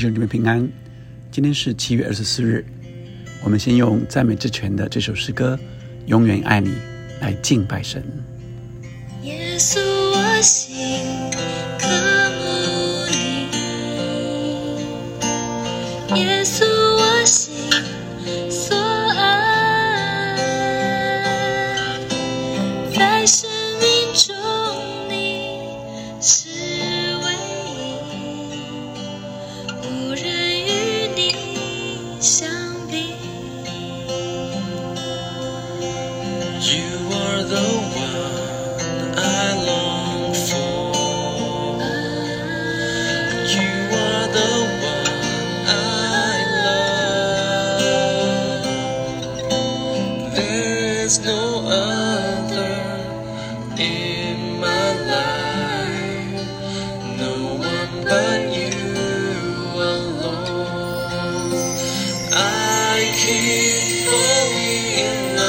弟兄姊妹平安，今天是七月二十四日。我们先用赞美之泉的这首诗歌《永远爱你》来敬拜神。耶稣，我心渴慕你，耶稣，我心你 I keep falling in love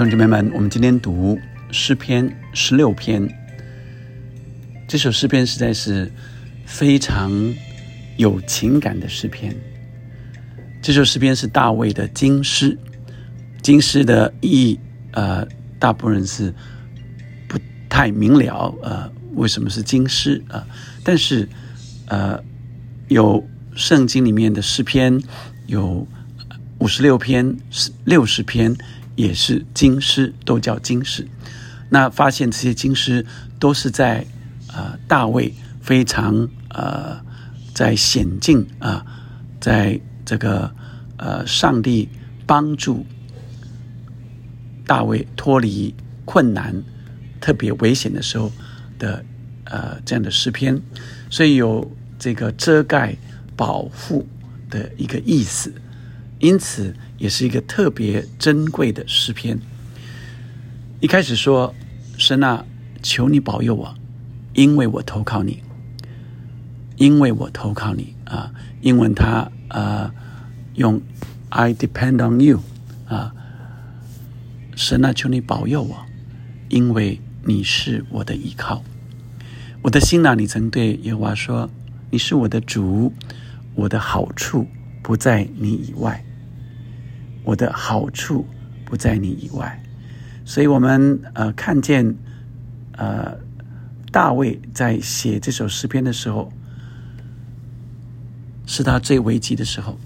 弟兄姊妹们，我们今天读诗篇十六篇。这首诗篇实在是非常有情感的诗篇。这首诗篇是大卫的经诗，经诗的意义，呃，大部分人是不太明了，呃，为什么是经诗啊、呃？但是，呃，有圣经里面的诗篇有五十六篇、六十篇。也是经诗，都叫经诗。那发现这些经诗都是在呃大卫非常呃在险境啊、在这个呃上帝帮助大卫脱离困难、特别危险的时候的呃这样的诗篇，所以有这个遮盖、保护的一个意思。因此，也是一个特别珍贵的诗篇。一开始说：“神啊，求你保佑我，因为我投靠你，因为我投靠你啊。”英文它呃用 “I depend on you” 啊，神啊，求你保佑我，因为你是我的依靠。我的心呐，你曾对耶和华说：“你是我的主，我的好处不在你以外。”我的好处不在你以外，所以我们呃看见呃大卫在写这首诗篇的时候，是他最危急的时候，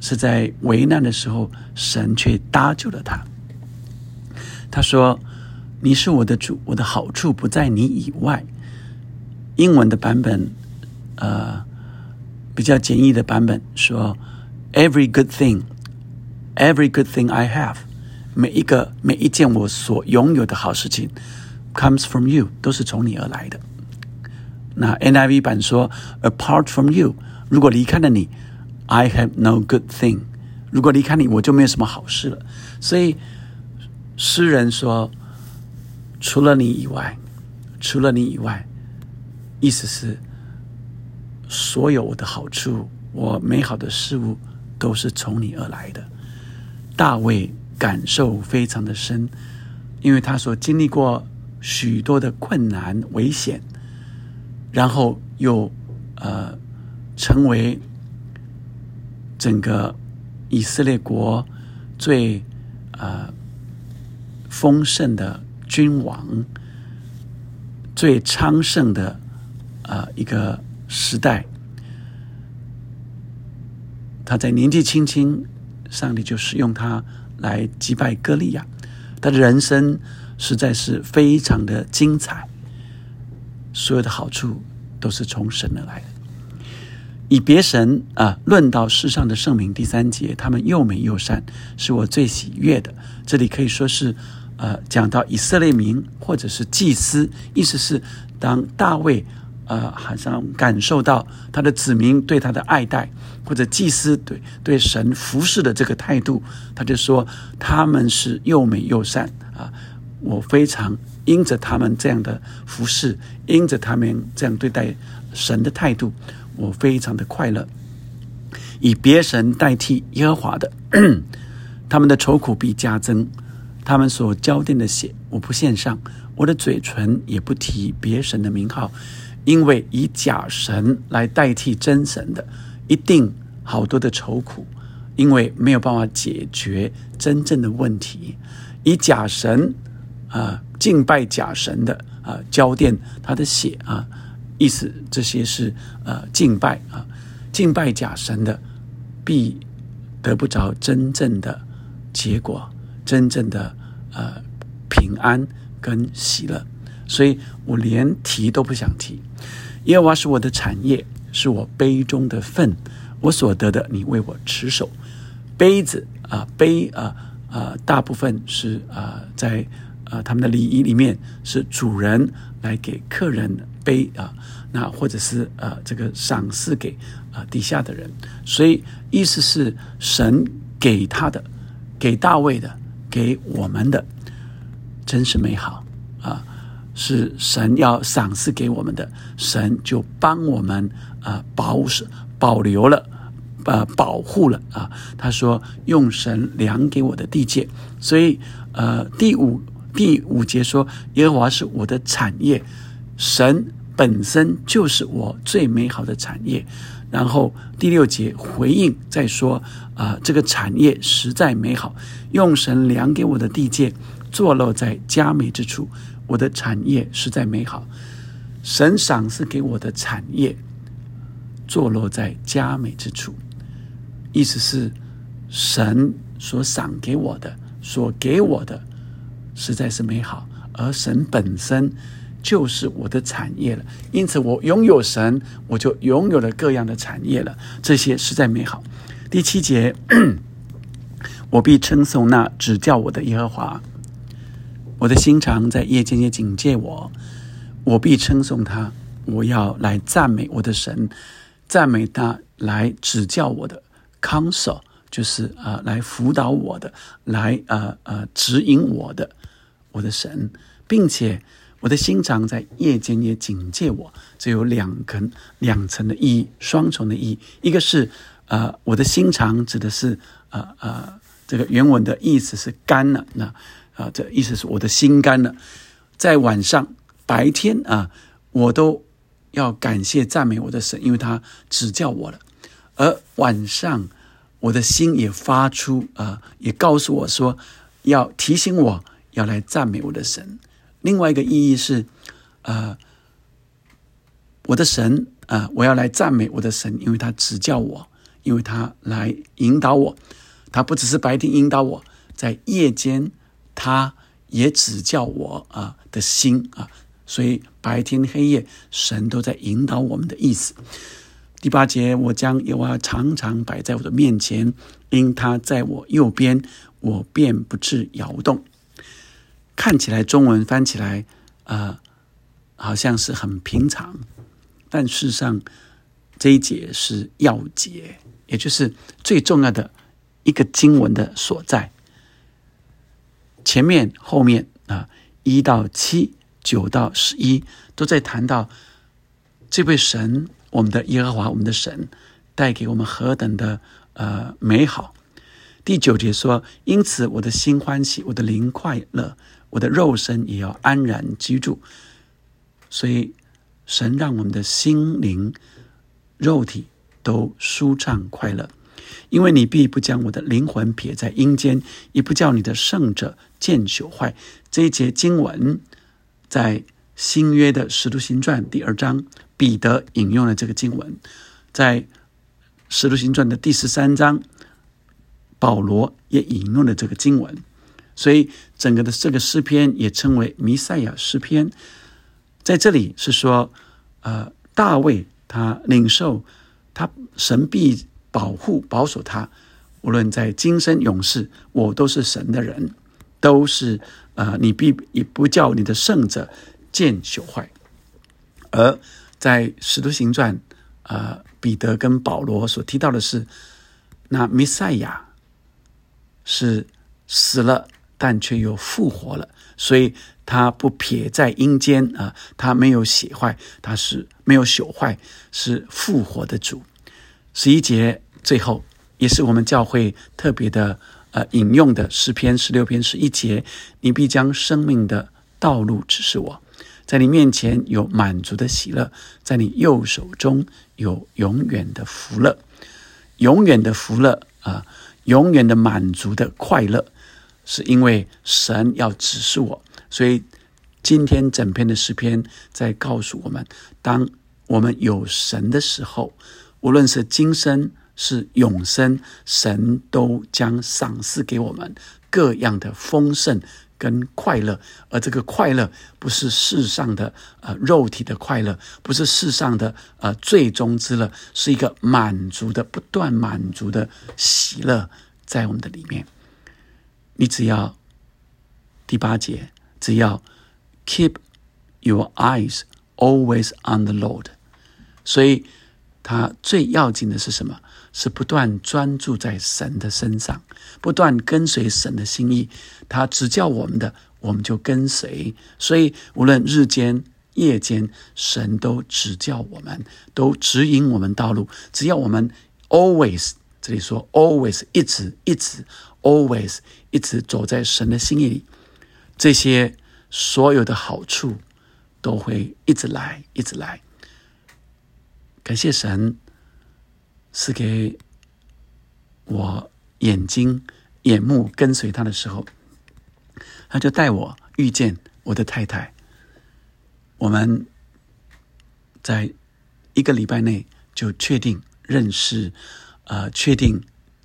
是在危难的时候，神却搭救了他。他说：“你是我的主，我的好处不在你以外。”英文的版本，呃，比较简易的版本说。Every good thing, every good thing I have，每一个每一件我所拥有的好事情，comes from you，都是从你而来的。那 NIV 版说，Apart from you，如果离开了你，I have no good thing。如果离开你，我就没有什么好事了。所以诗人说，除了你以外，除了你以外，意思是所有我的好处，我美好的事物。都是从你而来的。大卫感受非常的深，因为他所经历过许多的困难、危险，然后又呃成为整个以色列国最呃丰盛的君王、最昌盛的呃一个时代。他在年纪轻轻，上帝就使用他来击败歌利亚。他的人生实在是非常的精彩，所有的好处都是从神而来的。以别神啊，论到世上的圣名，第三节，他们又美又善，是我最喜悦的。这里可以说是呃，讲到以色列民或者是祭司，意思是当大卫呃，好像感受到他的子民对他的爱戴，或者祭司对对神服侍的这个态度，他就说他们是又美又善啊！我非常因着他们这样的服侍，因着他们这样对待神的态度，我非常的快乐。以别神代替耶和华的，他们的愁苦必加增。他们所浇奠的血，我不献上；我的嘴唇也不提别神的名号，因为以假神来代替真神的，一定好多的愁苦，因为没有办法解决真正的问题。以假神啊敬拜假神的啊浇奠他的血啊，意思这些是呃敬拜啊敬拜假神的，必得不着真正的结果。真正的呃平安跟喜乐，所以我连提都不想提。耶和华是我的产业，是我杯中的份，我所得的，你为我持守。杯子啊，杯啊啊，大部分是啊，在啊他们的礼仪里面是主人来给客人杯啊，那或者是呃这个赏赐给啊底下的人，所以意思是神给他的，给大卫的。给我们的真是美好！是神要赏赐给我们的，神就帮我们啊保守、保留了、呃保护了啊。他说：“用神量给我的地界。”所以呃，第五第五节说：“耶和华是我的产业，神本身就是我最美好的产业。”然后第六节回应再说啊，这个产业实在美好，用神量给我的地界，坐落在佳美之处，我的产业实在美好。神赏赐给我的产业，坐落在佳美之处，意思是神所赏给我的，所给我的实在是美好，而神本身。就是我的产业了，因此我拥有神，我就拥有了各样的产业了。这些实在美好。第七节，我必称颂那指教我的耶和华。我的心肠在夜间也警戒我，我必称颂他。我要来赞美我的神，赞美他来指教我的 counsel，就是啊，来辅导我的，来呃呃指引我的我的神，并且。我的心肠在夜间也警戒我，这有两根两层的意义，双重的意义。一个是，呃，我的心肠指的是，呃呃，这个原文的意思是干了，那啊，这意思是我的心肝了。在晚上、白天啊，我都要感谢赞美我的神，因为他指教我了。而晚上，我的心也发出啊，也告诉我说，要提醒我要来赞美我的神。另外一个意义是，呃，我的神啊，我要来赞美我的神，因为他指教我，因为他来引导我。他不只是白天引导我，在夜间他也指教我啊的心啊。所以白天黑夜，神都在引导我们的意思。第八节，我将耶和华常常摆在我的面前，因他在我右边，我便不致摇动。看起来中文翻起来，呃，好像是很平常，但事实上这一节是要节，也就是最重要的一个经文的所在。前面、后面啊，一到七、九到十一，都在谈到这位神，我们的耶和华，我们的神带给我们何等的呃美好。第九节说：“因此，我的心欢喜，我的灵快乐。”我的肉身也要安然居住，所以神让我们的心灵、肉体都舒畅快乐，因为你必不将我的灵魂撇在阴间，也不叫你的圣者见朽坏。这一节经文在新约的使徒行传第二章，彼得引用了这个经文；在使徒行传的第十三章，保罗也引用了这个经文。所以，整个的这个诗篇也称为弥赛亚诗篇，在这里是说，呃，大卫他领受他神必保护保守他，无论在今生永世，我都是神的人，都是呃，你必也不叫你的圣者见朽坏。而在《使徒行传》，呃，彼得跟保罗所提到的是，那弥赛亚是死了，但却又复活了，所以他不撇在阴间啊，他没有写坏，他是没有朽坏，是复活的主。十一节最后也是我们教会特别的引用的诗篇十六篇十一节，你必将生命的道路指示我。在你面前有满足的喜乐，在你右手中有永远的福乐，永远的福乐啊，永远的满足的快乐，是因为神要指示我。所以今天整篇的诗篇在告诉我们：当我们有神的时候，无论是今生是永生，神都将赏赐给我们各样的丰盛。跟快乐，而这个快乐不是世上的呃肉体的快乐，不是世上的呃最终之乐，是一个满足的、不断满足的喜乐在我们的里面。你只要第八节，只要 keep your eyes always on the Lord，所以它最要紧的是什么？是不断专注在神的身上，不断跟随神的心意。他指教我们的，我们就跟随。所以无论日间、夜间，神都指教我们，都指引我们道路。只要我们 always 这里说 always 一直一直 always 一直走在神的心意里，这些所有的好处都会一直来，一直来。感谢神。是给我眼睛、眼目跟随他的时候，他就带我遇见我的太太。我们在一个礼拜内就确定认识，呃，确定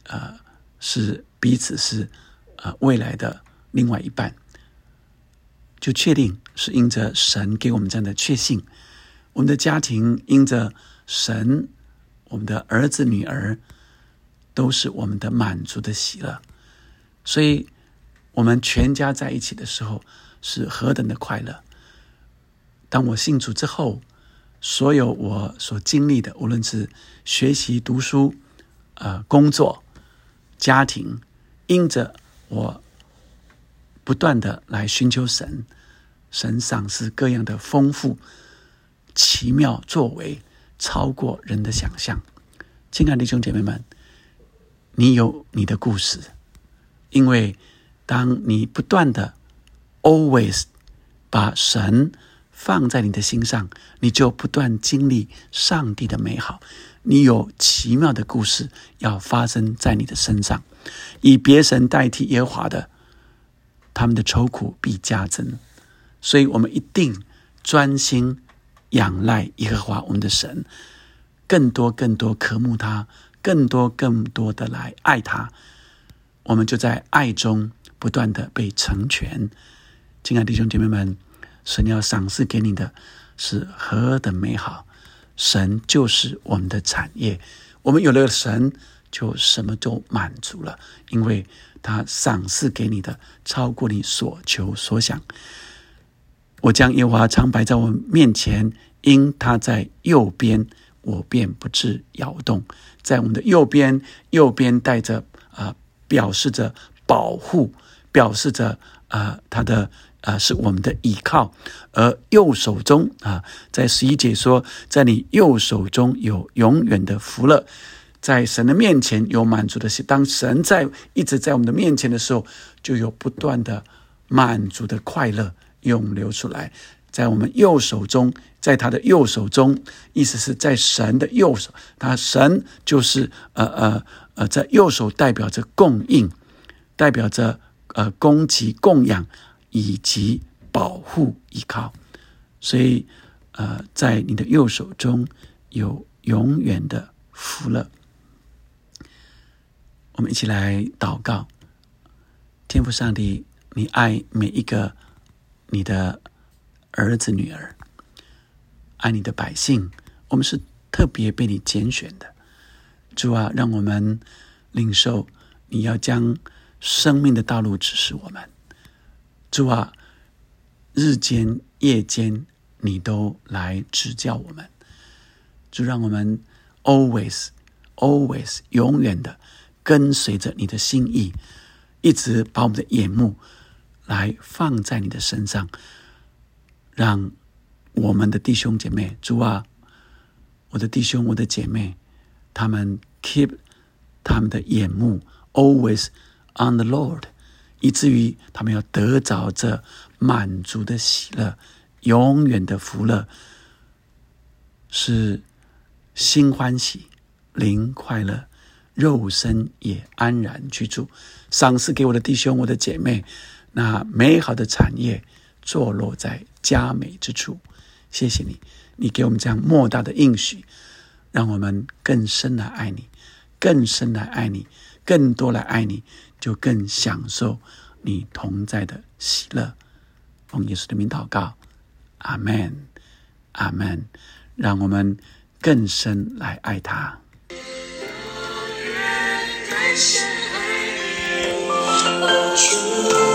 呃是彼此是呃未来的另外一半，就确定是因着神给我们这样的确信，我们的家庭因着神。我们的儿子、女儿都是我们的满足的喜乐，所以，我们全家在一起的时候是何等的快乐。当我信主之后，所有我所经历的，无论是学习、读书、呃、工作、家庭，因着我不断的来寻求神，神赏赐各样的丰富、奇妙作为。超过人的想象，亲爱的弟兄姐妹们，你有你的故事，因为当你不断的 always 把神放在你的心上，你就不断经历上帝的美好。你有奇妙的故事要发生在你的身上，以别神代替耶和华的，他们的愁苦必加增。所以，我们一定专心。仰赖耶和华我们的神，更多更多渴慕他，更多更多的来爱他，我们就在爱中不断的被成全。亲爱的弟兄姐妹们，神要赏赐给你的是何等美好！神就是我们的产业，我们有了神，就什么都满足了，因为他赏赐给你的超过你所求所想。我将耶和华常摆在我面前，因他在右边，我便不致摇动。在我们的右边，右边带着啊，表示着保护，表示着啊，他的啊是我们的依靠。而右手中啊，在十一节说，在你右手中有永远的福乐，在神的面前有满足的心。当神在一直在我们的面前的时候，就有不断的满足的快乐。涌流出来，在我们右手中，在他的右手中，意思是在神的右手。他神就是呃呃呃，在右手代表着供应，代表着呃供给、供养以及保护、依靠。所以呃，在你的右手中有永远的福乐。我们一起来祷告，天父上帝，你爱每一个。你的儿子、女儿，爱你的百姓，我们是特别被你拣选的。主啊，让我们领受你要将生命的道路指示我们。主啊，日间、夜间，你都来指教我们。就让我们 always always 永远的跟随着你的心意，一直把我们的眼目来放在你的身上，让我们的弟兄姐妹，主啊，我的弟兄，我的姐妹，他们 keep 他们的眼目 always on the Lord，以至于他们要得着这满足的喜乐，永远的福乐，是心欢喜，灵快乐，肉身也安然居住。赏赐给我的弟兄，我的姐妹，那美好的产业坐落在佳美之处。谢谢你，你给我们这样莫大的应许，让我们更深来爱你，更深来爱你，更多来爱你，就更享受你同在的喜乐。奉耶稣的名祷告，阿门，阿门。让我们更深来爱他。主，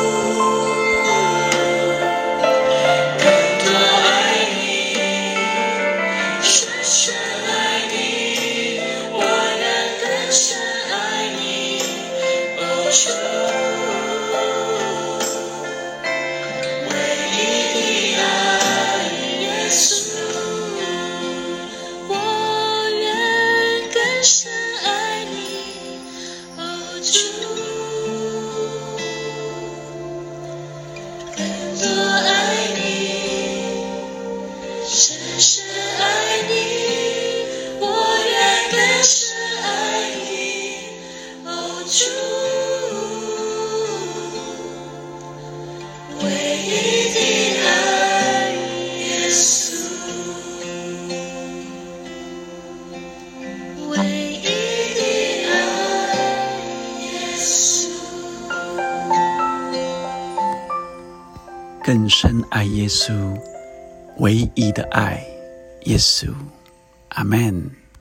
深爱耶稣，唯一的爱，耶稣，阿门。